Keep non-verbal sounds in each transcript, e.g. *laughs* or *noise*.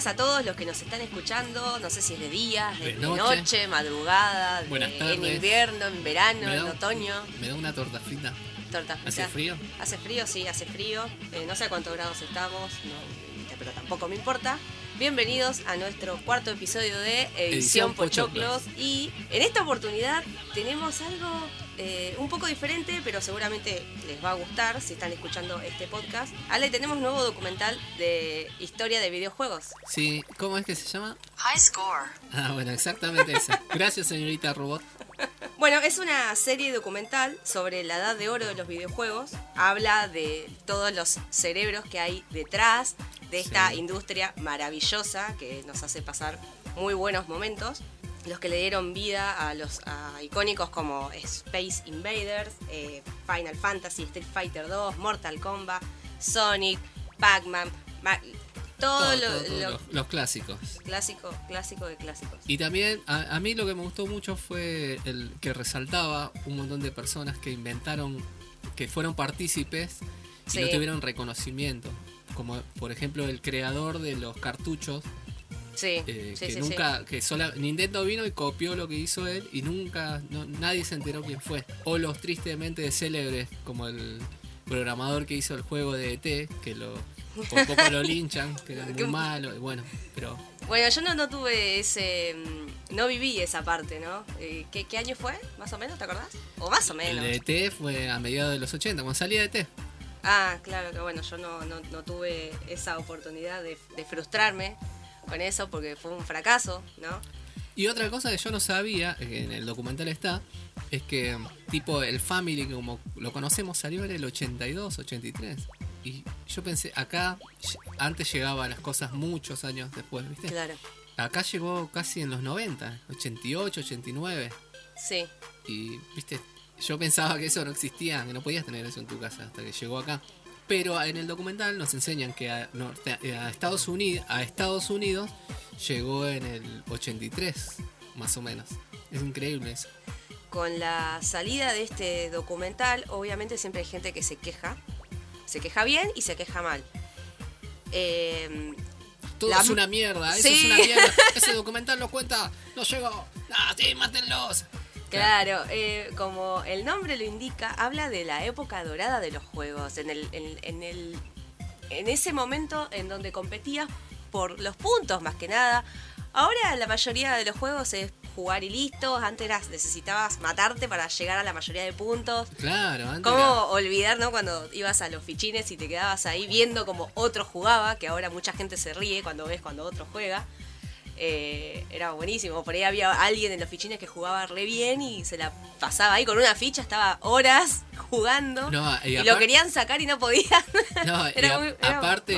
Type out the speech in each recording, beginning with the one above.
buenas a todos los que nos están escuchando. No sé si es de día, de, noche. noche, madrugada, de- en invierno, en verano, en otoño. Me da una torta frita. Torta ¿Hace frío? Hace frío, sí, hace frío. Eh, no sé a cuántos grados estamos, no, pero tampoco me importa. Bienvenidos a nuestro cuarto episodio de Edición, Edición Pochoclos. Y en esta oportunidad tenemos algo eh, un poco diferente, pero seguramente les va a gustar si están escuchando este podcast. Ale, tenemos un nuevo documental de historia de videojuegos. Sí, ¿cómo es que se llama? High score. Ah, bueno, exactamente esa. Gracias, señorita robot. Bueno, es una serie documental sobre la edad de oro de los videojuegos. Habla de todos los cerebros que hay detrás de esta Sí. industria maravillosa que nos hace pasar muy buenos momentos. Los que le dieron vida a los a icónicos como Space Invaders, eh, Final Fantasy, Street Fighter 2, Mortal Kombat, Sonic, Pac-Man, Ma- todo, Todo, lo, todo, todo, lo los, los clásicos. clásico, clásico de clásicos. Y también, a, a mí lo que me gustó mucho fue el que resaltaba un montón de personas que inventaron, que fueron partícipes y Sí. no tuvieron reconocimiento. Como por ejemplo el creador de los cartuchos, Sí, eh, sí, que sí, nunca, que sola, Nintendo vino y copió lo que hizo él y nunca, no- nadie se enteró quién fue. O los tristemente célebres, como el programador que hizo el juego de ET, que lo, por poco lo linchan, que era muy *laughs* malo, y bueno, pero Bueno, yo no, no tuve ese. mm, No viví esa parte, ¿no? Eh, ¿qué, qué año fue? ¿Más o menos? ¿Te acordás? O más o el menos. de ET fue a mediados de los 80, cuando salía ET. Ah, claro, que bueno, yo no, no, no tuve esa oportunidad de, de frustrarme con eso porque fue un fracaso, ¿no? Y otra cosa que yo no sabía, eh, que en el documental está, es que tipo el Family, como lo conocemos, salió en el 82, 83. Y yo pensé, acá antes llegaba las cosas muchos años después, ¿viste? Claro, Acá llegó casi en los 90, 88, 89. sí. Y, viste, yo pensaba que eso no existía, que no podías tener eso en tu casa hasta que llegó acá. Pero en el documental nos enseñan que a, a Estados Unidos, a Estados Unidos llegó en el 83, más o menos. Es increíble eso. Con la salida de este documental, obviamente siempre hay gente que se queja. Se queja bien y se queja mal. Eh, Todo La- es una mierda, eso Sí. es una mierda. *laughs* Ese documental lo cuenta, no llegó. ¡Ah, sí, mátenlos! Claro, eh, como el nombre lo indica, habla de la época dorada de los juegos, en el, en, en el, en ese momento en donde competías por los puntos más que nada. Ahora la mayoría de los juegos es jugar y listo, antes eras- necesitabas matarte para llegar a la mayoría de puntos. Claro, antes ¿Cómo era- olvidar, no? Cuando ibas a los fichines y te quedabas ahí viendo como otro jugaba, que ahora mucha gente se ríe cuando ves cuando otro juega. Eh, era buenísimo. Por ahí había alguien en los fichines que jugaba re bien y se la pasaba ahí con una ficha, estaba horas jugando. No, y lo querían sacar y no podían. *laughs* No, *laughs* y Era a- muy- era- aparte,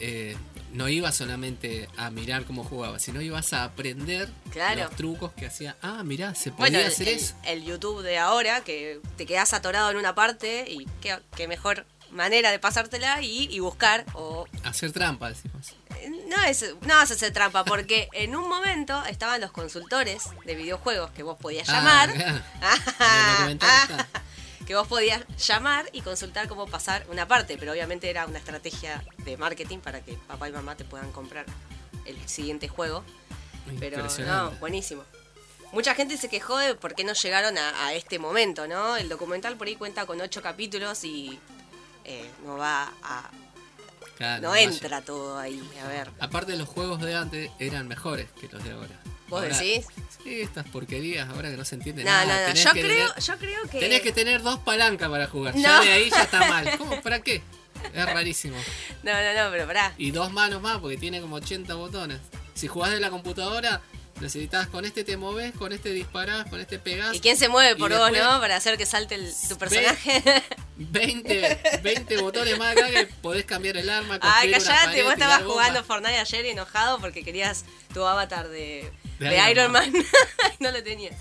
eh, no ibas solamente a mirar cómo jugaba, sino ibas a aprender Claro. los trucos que hacía. Ah, mirá, se podía Bueno, hacer el- eso. el YouTube de ahora, que te quedas atorado en una parte y qué, qué mejor manera de pasártela y, y buscar o Hacer trampa, decimos. No es, no vas a hacer trampa, porque *laughs* en un momento estaban los consultores de videojuegos que vos podías llamar. *laughs* Ah, documental está. *laughs* que vos podías llamar y consultar cómo pasar una parte, pero obviamente era una estrategia de marketing para que papá y mamá te puedan comprar el siguiente juego. Pero no, buenísimo. Mucha gente se quejó de por qué no llegaron a, a este momento, ¿no? El documental por ahí cuenta con ocho capítulos y eh, no va a. Claro, No entra todo ahí. A ver. Aparte, los juegos de antes eran mejores que los de ahora. ¿Vos Ahora- decís? Sí, estas porquerías, ahora que no se entiende No, nada. no, no. Yo que creo, tener- yo creo que. Tenés que tener dos palancas para jugar. No. Ya de ahí ya está *laughs* mal. ¿Cómo? ¿Para qué? Es rarísimo. No, no, no, pero pará. Y dos manos más porque tiene como 80 botones. Si jugás de la computadora, necesitas con este te moves, con este disparás, con este pegás. ¿Y quién se mueve por vos, no? Para hacer que salte el- tu personaje. *laughs* 20, 20 botones más acá que podés cambiar el arma. Ay, callate, vos estabas jugando Fortnite ayer enojado porque querías tu avatar de, De de Iron Man. Man. *laughs* y no lo tenías.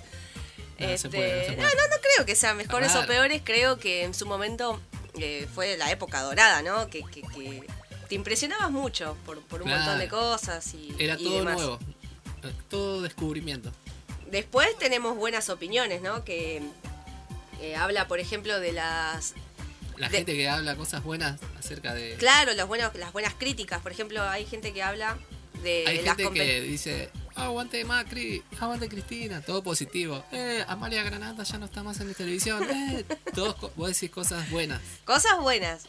No, Este, puede, no no, no, creo que sean mejores o peores. Creo que en su momento eh, fue la época dorada, ¿no? Que, que- que te impresionabas mucho por, por un Claro. montón de cosas y, Era y todo demás. nuevo. Todo descubrimiento. Después tenemos buenas opiniones, ¿no? Que eh, habla, por ejemplo, de las La De- gente que habla cosas buenas acerca de. Claro, los buenos, las buenas críticas. Por ejemplo, hay gente que habla de Hay gente que dice, aguante Macri, aguante Cristina, todo positivo. Eh, Amalia Granata ya no está más en la televisión. *laughs* Eh, todos, vos decís cosas buenas. Cosas buenas.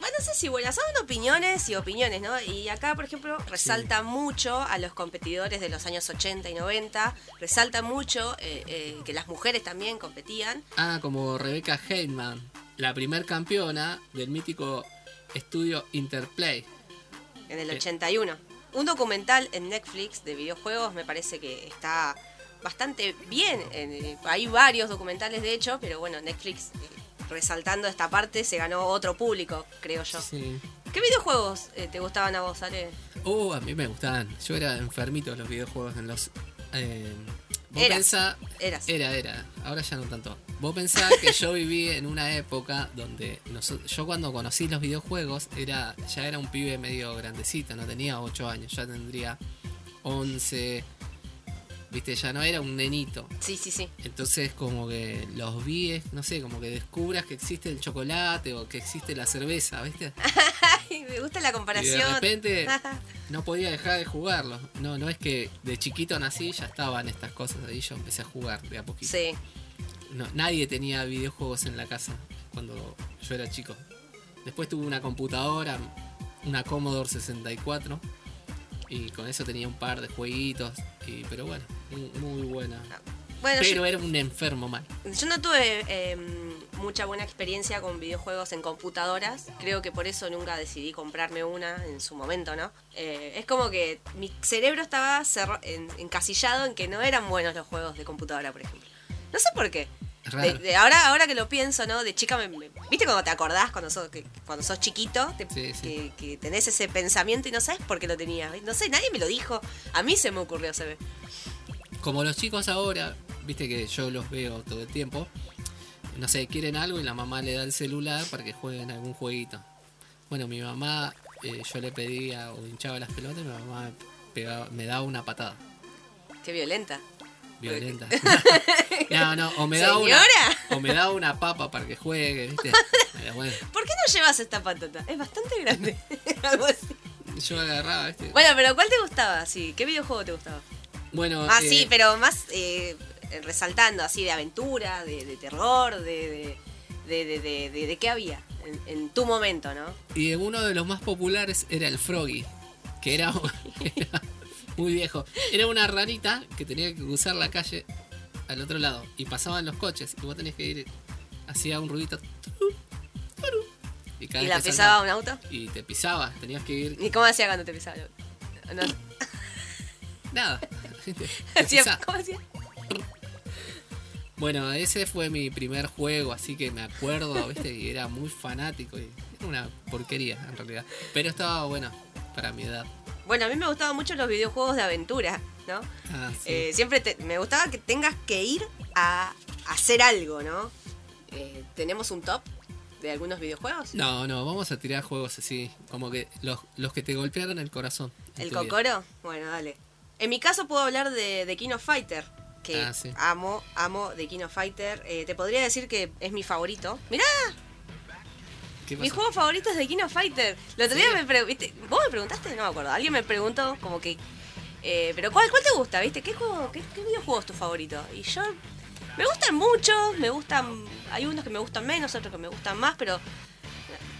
Bueno, no sé si buenas, son opiniones y opiniones, ¿no? Y acá, por ejemplo, resalta mucho a los competidores de los años 80 y 90, resalta mucho eh, eh, que las mujeres también competían. Ah, como Rebecca Heyman, la primer campeona del mítico estudio Interplay. en el Eh. 81. Un documental en Netflix de videojuegos me parece que está bastante bien. Eh, Hay varios documentales de hecho, pero bueno, Netflix eh, resaltando esta parte se ganó otro público, creo yo. Sí. ¿Qué videojuegos eh, te gustaban a vos, Ale? Oh, a mí me gustaban. Yo era enfermito de los videojuegos en los. Eh, vos Eras. pensá- Eras. Era, era. Ahora ya no tanto. Vos pensás que yo viví en una época donde noso- yo cuando conocí los videojuegos era ya era un pibe medio grandecito, no tenía 8 años, ya tendría 11. Viste, ya no era un nenito. Sí, sí, sí. Entonces como que los vi, no sé, como que descubras que existe el chocolate o que existe la cerveza, ¿viste? *laughs* Ay, me gusta la Y comparación. de repente *laughs* no podía dejar de jugarlo. No, no es que de chiquito nací ya estaban estas cosas ahí, yo empecé a jugar de a poquito. sí. No, nadie tenía videojuegos en la casa cuando yo era chico. Después tuve una computadora, una Commodore 64 y con eso tenía un par de jueguitos, y, pero bueno, muy, muy buena. Bueno, Pero yo, era un enfermo mal. yo no tuve eh, mucha buena experiencia con videojuegos en computadoras. Creo que por eso nunca decidí comprarme una en su momento, ¿no? Eh, es como que mi cerebro estaba en- encasillado en que no eran buenos los juegos de computadora, por ejemplo. No sé por qué. De- de ahora, ahora que lo pienso, ¿no? De chica, me, me- ¿viste cuando te acordás cuando sos, que, cuando sos chiquito? Te- Sí, sí. Que, que tenés ese pensamiento y no sabes por qué lo tenías. No sé, nadie me lo dijo. A mí se me ocurrió, se ve. Como los chicos ahora, viste que yo los veo todo el tiempo, no sé, quieren algo y la mamá le da el celular para que jueguen algún jueguito. Bueno, mi mamá, eh, yo le pedía o hinchaba las pelotas y mi mamá me, pegaba, me daba una patada Qué violenta. Violenta. *laughs* no, no, o me daba una, o me daba una papa para que juegue, viste. Bueno, ¿Por qué no llevas esta patata? Es bastante grande. *laughs* Algo así. yo agarraba, viste. Bueno, pero ¿cuál te gustaba? Sí, ¿qué videojuego te gustaba? Bueno, Ah, eh, sí, pero más eh, resaltando, así, de aventura, de, de terror, de de, de, de, de- de- de qué había en, en tu momento, ¿no? Y uno de los más populares era el Froggy, que era, *laughs* era muy viejo. Era una ranita que tenía que cruzar la calle al otro lado y pasaban los coches y vos tenías que ir hacía un ruidito y cada ¿Y vez la que pisaba un auto? y te pisaba, tenías que ir ¿Y cómo hacía cuando te pisaba? No. *laughs* nada. *laughs* Te pisaba. ¿Cómo hacía? Bueno, ese fue mi primer juego, así que me acuerdo, ¿viste? Y era muy fanático y era una porquería en realidad, pero estaba bueno para mi edad. Bueno, a mí me gustaban mucho los videojuegos de aventura, ¿no? Ah, sí. Eh, siempre te- me gustaba que tengas que ir a hacer algo, ¿no? Eh, ¿Tenemos un top de algunos videojuegos? No, no, vamos a tirar juegos así, como que los, los que te golpearon el corazón. ¿El vida. Cocoro? Bueno, dale. En mi caso puedo hablar de, de King of Fighter, que Ah, sí. amo, amo de King of Fighter. Eh, te podría decir que es mi favorito. Mirá, ¿Qué mi juego favorito es de King of Fighter. El otro día ¿Sí? me preguntaste, ¿vos me preguntaste? No me acuerdo. Alguien me preguntó como que... eh, pero ¿cuál, ¿cuál te gusta? ¿Viste? ¿Qué, juego, qué, ¿Qué videojuego es tu favorito? Y yo... Me gustan muchos, me gustan... Hay unos que me gustan menos, otros que me gustan más, pero...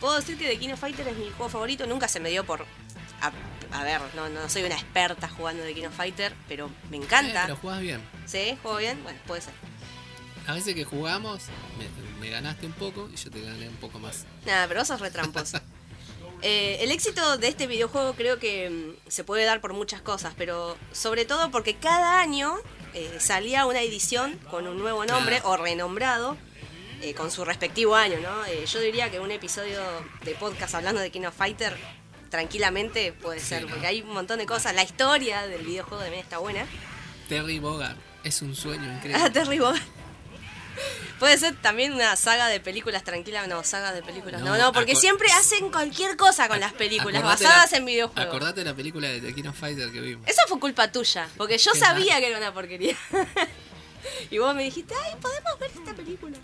Puedo decir que of Fighter es mi juego favorito. Nunca se me dio por... A, a ver, no, no soy una experta jugando de King of Fighter, pero me Eh, encanta. pero jugás bien. ¿Sí? ¿Juego bien? Bueno, puede ser. A veces que jugamos, me, me ganaste un poco y yo te gané un poco más. Nada, pero vos sos retramposo. Eh, el éxito de este videojuego creo que mm, se puede dar por muchas cosas, pero sobre todo porque cada año eh, salía una edición con un nuevo nombre Claro. o renombrado eh, con su respectivo año, ¿no? Eh, yo diría que un episodio de podcast hablando de King of Fighter tranquilamente puede Sí, ser, ¿no? porque hay un montón de cosas. La historia del videojuego también está buena. Terry Bogard, es un sueño Ah, increíble. Terry Bogard. *laughs* Puede ser también una saga de películas tranquila, no, saga de películas. No, No, no, porque siempre hacen cualquier cosa con las películas, basadas la- en videojuegos. Acordate de la película de The King of Fighter que vimos. Eso fue culpa tuya, porque yo sabía que era una porquería. *laughs* y vos me dijiste, ay, podemos ver esta película.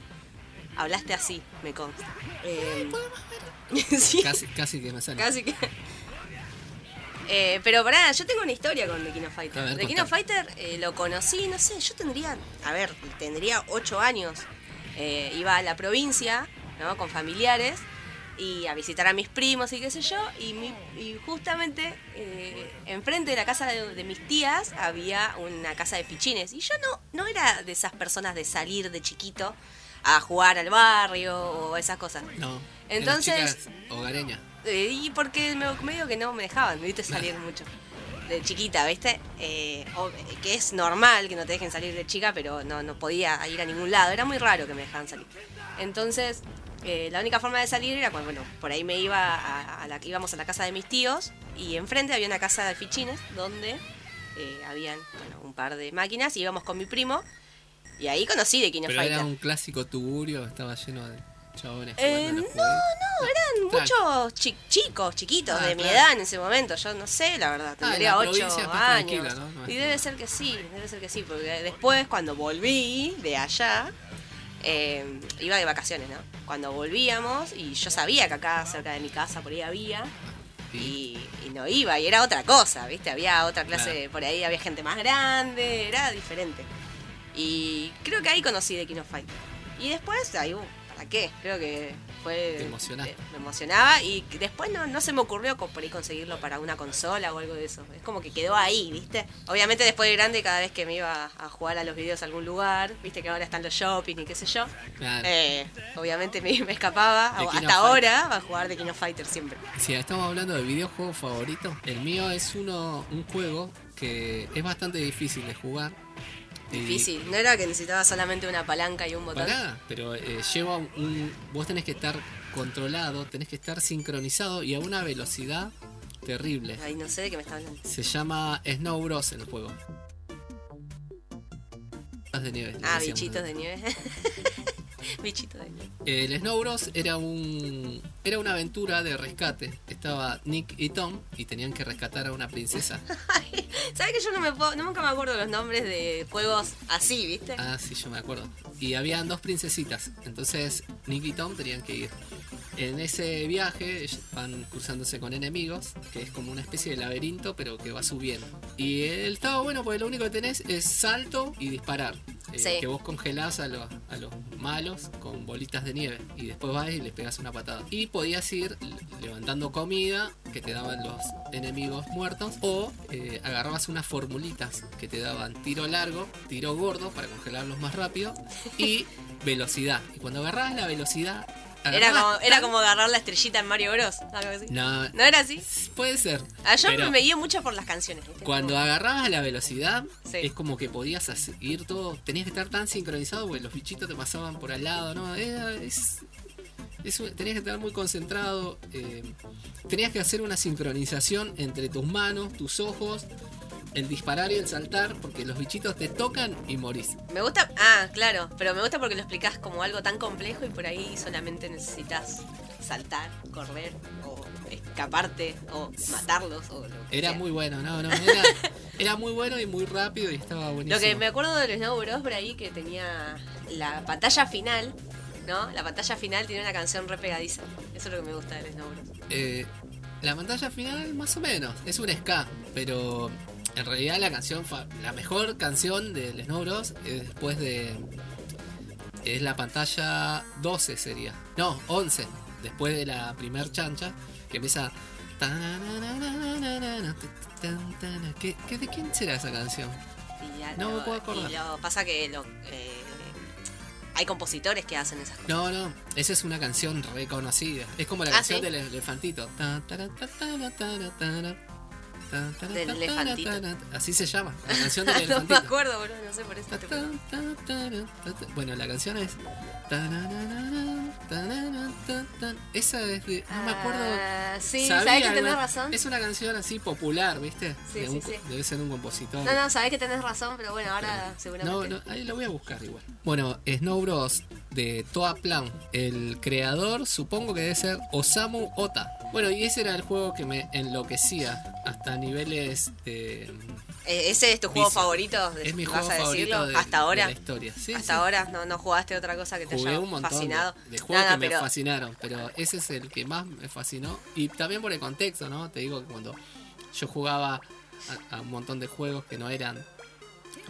Hablaste así, me consta. Eh, *laughs* sí, Casi, casi que me sale. casi que. Eh, pero pará, yo tengo una historia con The King of A Fighter. ver, The King of Fighter eh, lo conocí, no sé, yo tendría, a ver, tendría 8 años. Eh, iba a la provincia, ¿no? Con familiares y a visitar a mis primos y qué sé yo. Y, mi- y justamente eh, enfrente de la casa de, de mis tías había una casa de fichines. Y yo no, no era de esas personas de salir de chiquito a jugar al barrio o esas cosas. No. Entonces- hogareña. Eh, y porque me, medio que no me dejaban, viste, salir mucho. De chiquita, ¿viste? Eh, o- que es normal que no te dejen salir de chica, pero no, no podía ir a ningún lado. Era muy raro que me dejaban salir. Entonces, eh, la única forma de salir era cuando, bueno, por ahí me iba a, a la, íbamos a la casa de mis tíos y enfrente había una casa de fichines donde eh, habían, bueno, un par de máquinas y íbamos con mi primo y ahí conocí de King of Pero Fighter. era un clásico tugurio, estaba lleno de chabones Eh, no, no, eran muchos chi- chicos, chiquitos, Ah, de mi claro. edad en ese momento. Yo no sé, la verdad, Ah, en tendría la 8 provincia es más años. y debe ser que sí, debe ser que sí, porque después cuando volví de allá, eh, iba de vacaciones, ¿no? Cuando volvíamos, y yo sabía que acá cerca de mi casa por ahí había, y, y no iba, y era otra cosa, ¿viste? Había otra clase, Claro. por ahí había gente más grande, era diferente. Y creo que ahí conocí de King of Fighter. Y después, ahí, uh, ¿para qué? Creo que fue... Te eh, me emocionaba y después no, no se me ocurrió por ahí conseguirlo para una consola o algo de eso. Es como que quedó ahí, ¿viste? Obviamente después de grande, cada vez que me iba a jugar a los videos a algún lugar, ¿viste? Que ahora están los shopping y qué sé yo. Claro. eh, obviamente me, me escapaba King hasta ahora a jugar de King of Fighter siempre. Si estamos hablando de videojuegos favoritos, el mío es uno un juego que es bastante difícil de jugar. Difícil. No era que necesitaba solamente una palanca y un botón. Pero eh, lleva un. Vos tenés que estar controlado, tenés que estar sincronizado y a una velocidad terrible. Ay, no sé de qué me está hablando. Se llama Snow Bros. el juego. de nieve. Ah, decíamos. bichitos de nieve. *laughs* *laughs* bichitos de. El Snow Bros era un era una aventura de rescate. Estaba Nick y Tom y tenían que rescatar a una princesa. *laughs* ¿Sabes que yo no me puedo, nunca me acuerdo los nombres de juegos así, viste? Ah, sí, yo me acuerdo. Y habían dos princesitas. Entonces Nick y Tom tenían que ir. En ese viaje van cruzándose con enemigos, que es como una especie de laberinto, pero que va subiendo. Y el estaba bueno porque lo único que tenés es salto y disparar. Eh, Sí. Que vos congelás a los, a los malos con bolitas de nieve. Y después vas y les pegas una patada. Y podías ir levantando comida que te daban los enemigos muertos. O eh, agarrabas unas formulitas que te daban tiro largo, tiro gordo para congelarlos más rápido. Y *laughs* velocidad. Y cuando agarrabas la velocidad. Era como, era como agarrar la estrellita en Mario Bros. Algo así. No, ¿No era así? puede ser. Ah, yo me guío mucho por las canciones. ¿viste? Cuando agarrabas la velocidad, Sí. es como que podías ir todo. Tenías que estar tan sincronizado porque los bichitos te pasaban por al lado, ¿no? Era- es, tenías que estar muy concentrado. eh, tenías que hacer una sincronización entre tus manos, tus ojos, el disparar y el saltar, porque los bichitos te tocan y morís. Me gusta, ah, claro, pero me gusta porque lo explicás como algo tan complejo y por ahí solamente necesitas saltar, correr o escaparte o matarlos o lo que Era sea. muy bueno, no, no, era, *laughs* era muy bueno y muy rápido y estaba buenísimo. Lo que me acuerdo del Snow Bros por ahí que tenía la pantalla final, ¿no? La pantalla final tiene una canción re pegadiza. Eso es lo que me gusta del Snow Bros. Eh, la pantalla final, más o menos, es un ska, pero en realidad la canción, la mejor canción del Snow Bros. es después de. Es la pantalla 12 sería. No, 11. Después de la primer chancha, que empieza. ¿Qué, qué, de quién será esa canción? No lo- me puedo acordar. Y lo pasa que lo, eh, hay compositores que hacen esas cosas. No, no, esa es una canción reconocida. Es como la Ah, canción ¿sí? del elefantito. Del elefantito. Así se llama, la *laughs* canción del no me elefantito. acuerdo, boludo, no sé por eso te. Bueno, la canción es. Esa es de. No me acuerdo. Ah, sí, sabés que tenés razón. Es una canción así popular, ¿viste? Sí, De sí, un- sí. Debe ser un compositor. No, no, sabés que tenés razón, pero bueno, ahora seguramente. No, no, ahí lo voy a buscar igual. Bueno, Snow Bros. De Toa Plan. El creador supongo que debe ser Osamu Ota. Bueno, y ese era el juego que me enloquecía hasta niveles de... Eh, ¿Ese es tu juego Vicio. favorito? de- Es mi ¿Vas juego a favorito de, ¿Hasta de ahora? la historia. Sí, ¿Hasta sí. ahora? ¿No, ¿No jugaste otra cosa que te Jugué haya un montón de- fascinado? de, juegos No, no, que me fascinaron, pero ese es el que más me fascinó. Y también por el contexto, ¿no? Te digo que cuando yo jugaba a, a un montón de juegos que no eran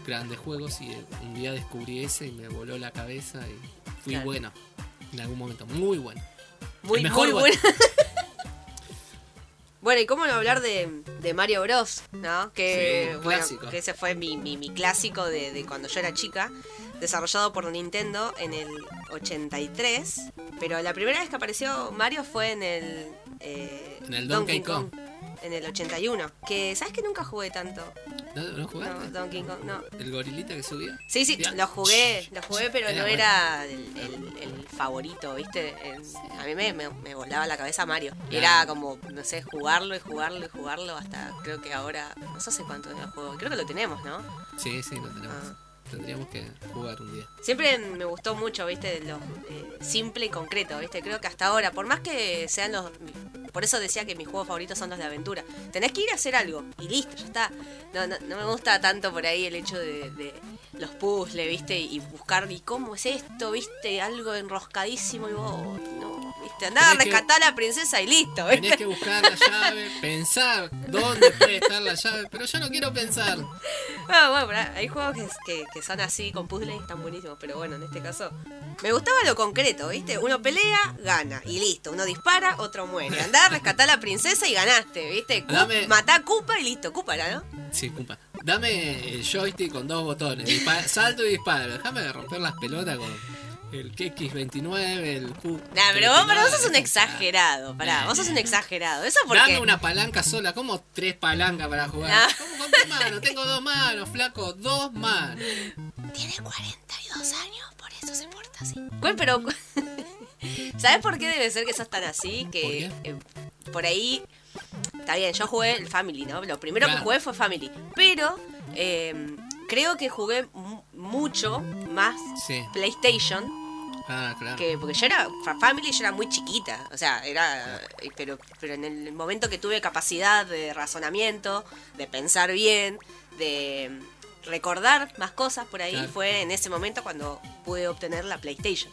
grandes juegos y un día descubrí ese y me voló la cabeza y fui Claro. bueno en algún momento, muy bueno. Muy, El mejor muy bueno. bueno. *laughs* bueno, y cómo no hablar de, de Mario Bros, ¿no? Que, Sí, bueno, que ese fue mi, mi, mi clásico de, de cuando yo era chica, desarrollado por Nintendo en el 83. Pero la primera vez que apareció Mario fue en el, eh, En el Donkey Kong. En el 81. Que, ¿sabes que nunca jugué tanto? ¿No, no No, jugaste? Donkey Kong, no. ¿El gorilita que subía? Sí, sí, lo jugué, lo jugué, pero Era no bueno. era el, el- el favorito, ¿viste? El- a mí me, me- me volaba la cabeza Mario. Claro. Era como, no sé, jugarlo y jugarlo y jugarlo hasta creo que ahora, no sé cuánto lo juego. Creo que lo tenemos, ¿no? Sí, sí, lo tenemos. Ah. Tendríamos que jugar un día. Siempre me gustó mucho, ¿viste? Lo eh, simple y concreto, ¿viste? Creo que hasta ahora, por más que sean los... Por eso decía que mis juegos favoritos son los de aventura. Tenés que ir a hacer algo y listo, ya está. No, no, no me gusta tanto por ahí el hecho de, de los puzzles, ¿viste? Y buscar, ¿y cómo es esto? ¿Viste? Algo enroscadísimo y vos, ¿viste? Andá a que- rescatar a la princesa y listo, ¿viste? Tenés que buscar la llave, pensar dónde puede estar la llave, pero yo no quiero pensar. Ah, bueno, pero hay juegos que, que, que son así con puzzles y están buenísimos, pero bueno, en este caso me gustaba lo concreto, ¿viste? Uno pelea, gana y listo. Uno dispara, otro muere. Andá a rescatar a la princesa y ganaste, ¿viste? Dame- Matá a Koopa y listo. Koopa era, ¿no? Sí, compa. Dame el joystick con dos botones. salto y disparo. Déjame romper las pelotas con el X29, el Q. Nah, pero vos, pero vos sos un exagerado. Pará, vos sos un exagerado. ¿Eso por Dame una palanca sola, como tres palancas para jugar. Ah. ¿Cómo con mano? Tengo dos manos, flaco, dos manos. Tiene 42 años, por eso se porta así. ¿Cuál, pero... *laughs* ¿Sabes por qué debe ser que sos tan así? Que eh, por ahí... Está bien, yo jugué el Family, ¿no? Lo primero que jugué fue Family. Pero eh, creo que jugué mu- mucho más Sí. PlayStation Ah, claro. que porque yo era fa- Family yo era muy chiquita o sea era eh, pero pero en el momento que tuve capacidad de razonamiento de pensar bien de recordar más cosas por ahí Claro. fue en ese momento cuando pude obtener la PlayStation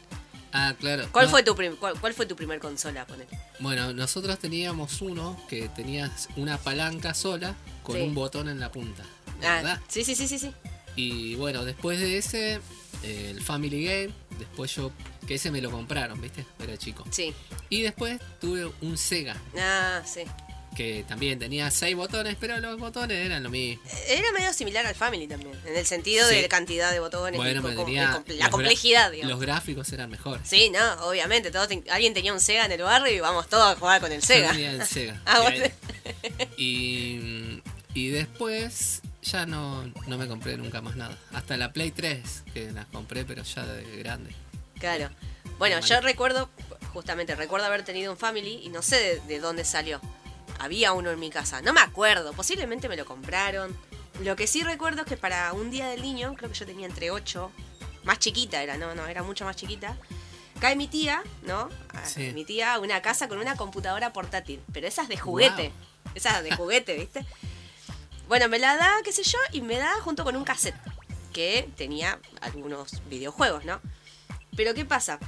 Ah, claro. ¿cuál No, fue tu cuál, cuál fue tu primer consola ponele? Bueno, nosotros teníamos uno que tenía una palanca sola con Sí. un botón en la punta. Ah, sí sí sí sí sí Y bueno, después de ese, el Family Game, después yo, que ese me lo compraron, ¿viste? Era chico. sí Y después tuve un Sega, ah sí que también tenía seis botones, pero los botones eran lo mismo. era medio similar al Family también en el sentido Sí. de cantidad de botones y Bueno, com- los la complejidad digamos Los gráficos eran mejores. Sí, no, obviamente. Todos ten- alguien tenía un Sega en el barrio y vamos todos a jugar con el Yo Sega. tenía el Sega. *laughs* Ah, Y y, y después ya no, no me compré nunca más nada. Hasta la Play 3, que las compré, pero ya de grande. Claro. Bueno, yo recuerdo, justamente, recuerdo haber tenido un Family y no sé de, de dónde salió. Había uno en mi casa. No me acuerdo. Posiblemente me lo compraron. Lo que sí recuerdo es que para un día del niño, creo que yo tenía entre 8, más chiquita era, no, no, era mucho más chiquita. Cae mi tía, ¿no? A- Sí. Mi tía a una casa con una computadora portátil. Pero esas de juguete. Esas de juguete, ¿viste? *laughs* Bueno, me la da, qué sé yo, y me da junto con un cassette que tenía algunos videojuegos, ¿no? Pero ¿qué pasa?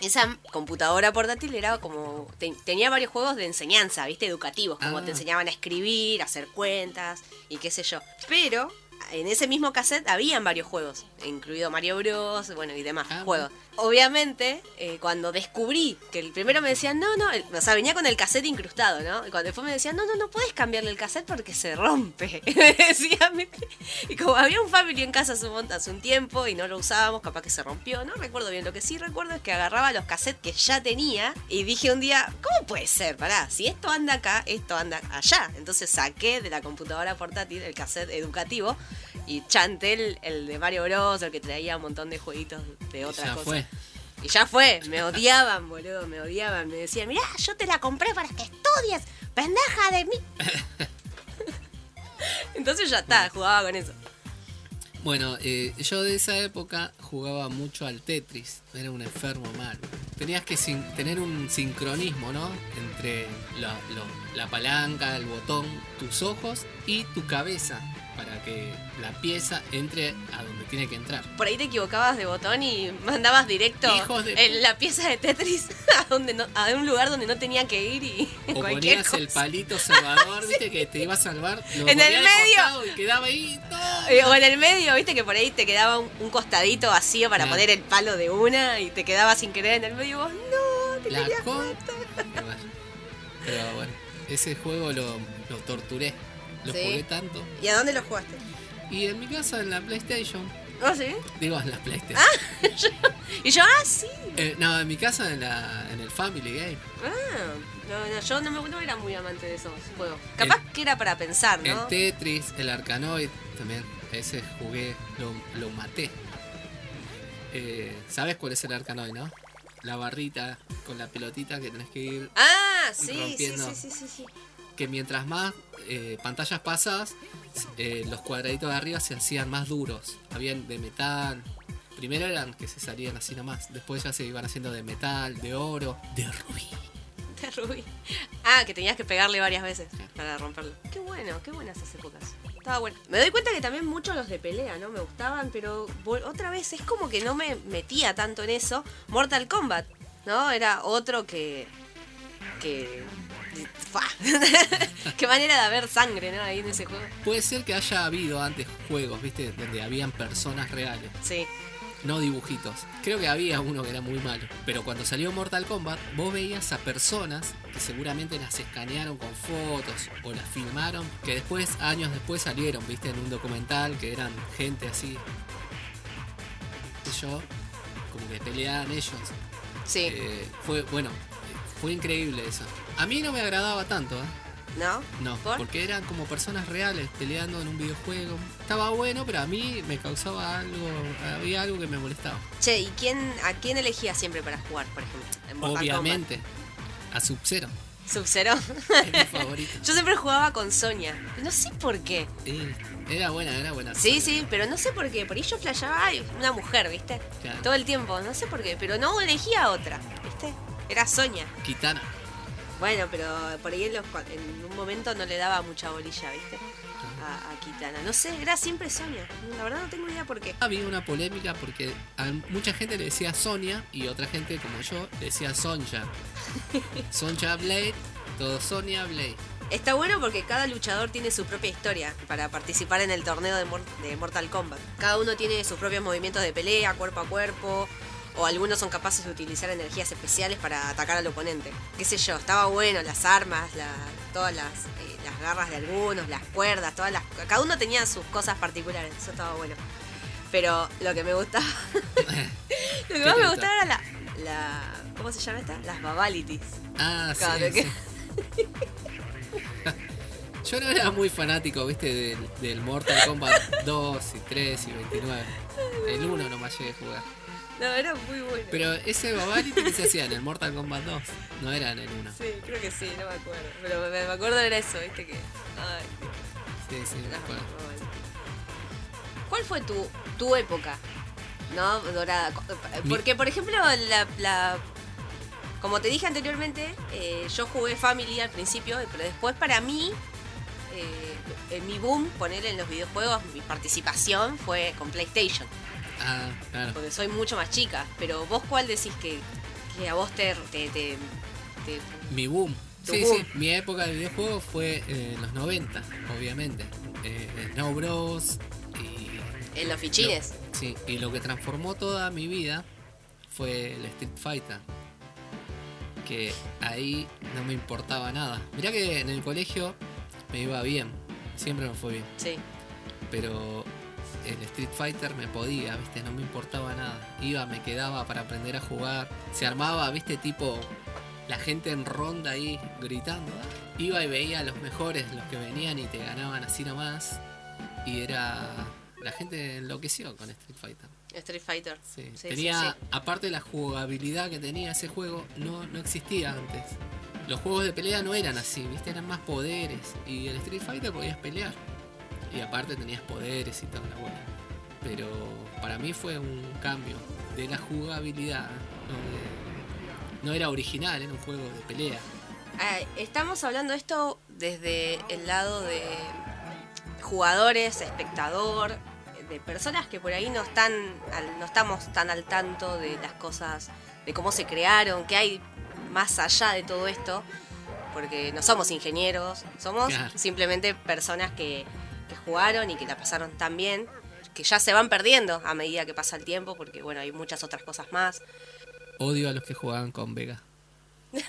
Esa computadora portátil era como. te- tenía varios juegos de enseñanza, ¿viste? Educativos, como Ah. te enseñaban a escribir, a hacer cuentas y qué sé yo. Pero en ese mismo cassette habían varios juegos, incluido Mario Bros. Bueno, y demás Ah, juegos. Obviamente, eh, cuando descubrí que el primero me decían, no, no, el- o sea, venía con el cassette incrustado, ¿no? Y cuando después me decían, no, no, no puedes cambiarle el cassette porque se rompe. *laughs* Y como había un family en casa hace un, hace un tiempo y no lo usábamos, capaz que se rompió, no recuerdo bien. Lo que sí recuerdo es que agarraba los cassettes que ya tenía y dije un día, ¿cómo puede ser? Pará, si esto anda acá, esto anda allá. Entonces saqué de la computadora portátil el cassette educativo y chanté el, el de Mario Bros, el que traía un montón de jueguitos de otras ya cosas. fue. Y ya fue, me odiaban, boludo, me odiaban. Me decían, mirá, yo te la compré para que estudies, pendeja de mí. *laughs* Entonces ya está, jugaba con eso. Bueno, eh, yo de esa época jugaba mucho al Tetris. Era un enfermo mal. tenías que sin- tener un sincronismo, ¿no? Entre la, lo- la palanca, el botón, tus ojos y tu cabeza para que la pieza entre a donde tiene que entrar. Por ahí te equivocabas de botón y mandabas directo en la pieza de Tetris *laughs* a, donde no, a un lugar donde no tenía que ir y O ponías cosa. el palito *laughs* salvador, viste, que te iba a salvar. lo En el medio. Y quedaba ahí. ¡no! Eh, O en el medio, viste que por ahí te quedaba un, un costadito vacío para poner el palo de una y te quedaba sin querer en el medio y vos, no, te La querías con- matar". Y bueno, Pero bueno, ese juego lo, lo torturé. Lo Sí. jugué tanto. ¿Y a dónde lo jugaste? Y en mi casa, en la PlayStation. ¿Oh, sí? Digo, en la PlayStation. *laughs* Y yo, ah, sí. Eh, no, en mi casa, en, la, en el Family Game. Ah, no, no, yo no, me, no era muy amante de esos juegos. Capaz que era para pensar, ¿no? El Tetris, el Arkanoid también. Ese jugué, lo, lo maté. Eh, ¿Sabes cuál es el Arkanoid, no? La barrita con la pelotita que tenés que ir. Ah, sí, sí, sí, sí, sí, sí. Que mientras más eh, pantallas pasas, eh, los cuadraditos de arriba se hacían más duros. Habían de metal. Primero eran que se salían así nomás. Después ya se iban haciendo de metal, de oro, de rubí. De Rubí. Ah, que tenías que pegarle varias veces para romperlo. Qué bueno, qué buenas esas épocas. Estaba bueno. Me doy cuenta que también muchos los de pelea, ¿no? Me gustaban, pero otra vez es como que no me metía tanto en eso. Mortal Kombat, ¿no? Era otro que. Que. *laughs* Qué manera de haber sangre, ¿no? Ahí en ese juego. Puede ser que haya habido antes juegos, ¿viste? Donde habían personas reales. Sí. no dibujitos. Creo que había uno que era muy malo. Pero cuando salió Mortal Kombat, vos veías a personas que seguramente las escanearon con fotos o las filmaron, que después, años después salieron, viste, en un documental que eran gente así. qué sé yo, como que peleaban ellos. Sí. Eh, fue, bueno, fue increíble eso. A mí no me agradaba tanto, ¿eh? ¿No? No, ¿Por? porque eran como personas reales peleando en un videojuego. Estaba bueno, pero a mí me causaba algo, había algo que me molestaba. Che, ¿y quién, a quién elegías siempre para jugar, por ejemplo? En Mortal Obviamente, a Sub-Zero? Sub-Zero. es mi favorito. *laughs* Yo siempre jugaba con Sonia. No sé por qué. Y era buena, era buena. Sí, sí, pero no sé por qué. Por ahí yo flasheaba ay, una mujer, ¿viste? Claro. Todo el tiempo, no sé por qué. Pero no elegía otra, ¿viste? Era Sonia. Kitana. Bueno, pero por ahí en, los- en un momento no le daba mucha bolilla, ¿viste? A, a Kitana. No sé, era siempre Sonia. La verdad no tengo idea por qué. Había una polémica porque a mucha gente le decía Sonia y otra gente como yo le decía Sonja. *laughs* Sonja Blade, todo Sonia Blade. Está bueno porque cada luchador tiene su propia historia para participar en el torneo de Mortal Kombat. Cada uno tiene sus propios movimientos de pelea, cuerpo a cuerpo, o algunos son capaces de utilizar energías especiales para atacar al oponente. Qué sé yo, estaba bueno, las armas, la- todas las, eh, las garras de algunos, las cuerdas, todas las... Cada uno tenía sus cosas particulares, eso estaba bueno. Pero lo que me gustaba... *laughs* lo que ¿Qué más me gusta? gustaba era la, la... ¿Cómo se llama esta? Las babalities. Ah, sí, Claro, que- sí. *laughs* Yo no era muy fanático, viste, del, del Mortal Kombat 2 y 3 y 29. El 1 nomás llegué a jugar. No, era muy bueno. Pero ese Babality que se hacía en el Mortal Kombat 2, no era en el 1. Sí, creo que sí, no me acuerdo. Pero me, me acuerdo era eso, viste que. Ay, Sí, sí, me acuerdo. ¿Cuál fue tu, tu época? ¿No? Dorada. Mi- Porque, por ejemplo, la. la- como te dije anteriormente, eh, yo jugué Family al principio, pero después para mí. eh, en mi boom, poner en los videojuegos, mi participación fue con PlayStation. Ah, claro. Porque soy mucho más chica. Pero vos, ¿cuál decís que, que a vos te, te, te- te Mi boom. Sí, boom. sí, mi época de videojuegos fue eh, en los 90, obviamente. Eh, Snow Bros. Y, En los fichines. lo- sí, y lo que transformó toda mi vida fue el Street Fighter. Que ahí no me importaba nada. Mirá que en el colegio me iba bien, siempre me fue bien. Sí. pero el Street Fighter me podía, ¿viste? No me importaba nada. Iba, me quedaba para aprender a jugar. Se armaba, ¿viste? Tipo la gente en ronda ahí gritando. Iba y veía a los mejores, los que venían y te ganaban así nomás. Y era... La gente enloqueció con Street Fighter. Street Fighter. Sí. Sí, sí, tenía, sí. aparte de la jugabilidad que tenía ese juego, no, no existía antes. Los juegos de pelea no eran así, ¿viste? Eran más poderes. Y el Street Fighter podías pelear. Y aparte tenías poderes y toda la bola. Pero para mí fue un cambio de la jugabilidad, no no era original, era un juego de pelea. Ah, estamos hablando esto desde el lado de jugadores, espectador, de personas que por ahí no están, no estamos tan al tanto de las cosas, de cómo se crearon, qué hay más allá de todo esto, porque no somos ingenieros, somos Claro. simplemente personas que, que jugaron y que la pasaron tan bien, que ya se van perdiendo a medida que pasa el tiempo, porque bueno, hay muchas otras cosas más. Odio a los que jugaban con Vega. *laughs*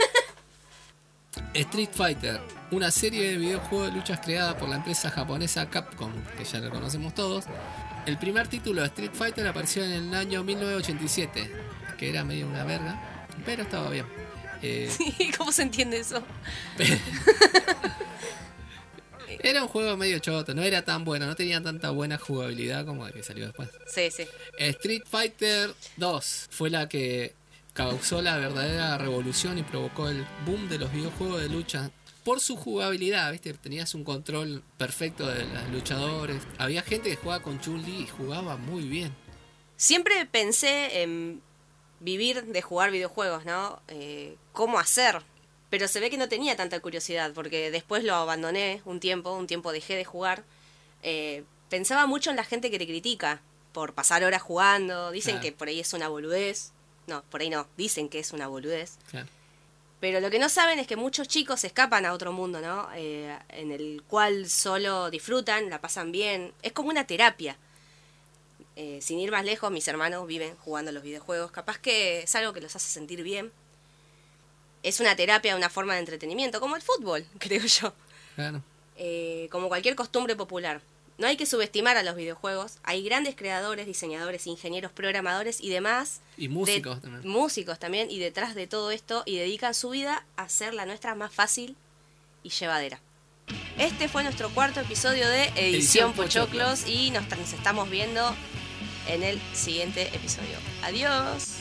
Street Fighter, una serie de videojuegos de luchas creada por la empresa japonesa Capcom, que ya lo conocemos todos. El primer título de Street Fighter apareció en el año 1987, que era medio una verga, pero estaba bien. Eh, *laughs* ¿Cómo se entiende eso? *laughs* era un juego medio choto, no era tan bueno, no tenía tanta buena jugabilidad como el que salió después. Sí, sí. Street Fighter 2 fue la que causó la verdadera revolución y provocó el boom de los videojuegos de lucha por su jugabilidad, ¿viste? Tenías un control perfecto de los luchadores. Había gente que jugaba con Chun-Li y jugaba muy bien. Siempre pensé en vivir de jugar videojuegos, ¿no? Eh, ¿Cómo hacer? Pero se ve que no tenía tanta curiosidad, porque después lo abandoné un tiempo, un tiempo dejé de jugar. Eh, pensaba mucho en la gente que te critica por pasar horas jugando, dicen Claro. que por ahí es una boludez. No, por ahí no, dicen que es una boludez. Claro. Pero lo que no saben es que muchos chicos escapan a otro mundo, ¿no? Eh, en el cual solo disfrutan, la pasan bien. Es como una terapia. Eh, sin ir más lejos, mis hermanos viven jugando los videojuegos. Capaz que es algo que los hace sentir bien. Es una terapia, una forma de entretenimiento, como el fútbol, *laughs* creo yo. Claro. Eh, como cualquier costumbre popular. No hay que subestimar a los videojuegos. Hay grandes creadores, diseñadores, ingenieros, programadores y demás Y de- músicos también. músicos también, y detrás de todo esto, y dedican su vida a hacer la nuestra más fácil y llevadera. Este fue nuestro cuarto episodio de Edición, Edición Pochoclos, Pochoclos. y nos, nos estamos viendo en el siguiente episodio. Adiós.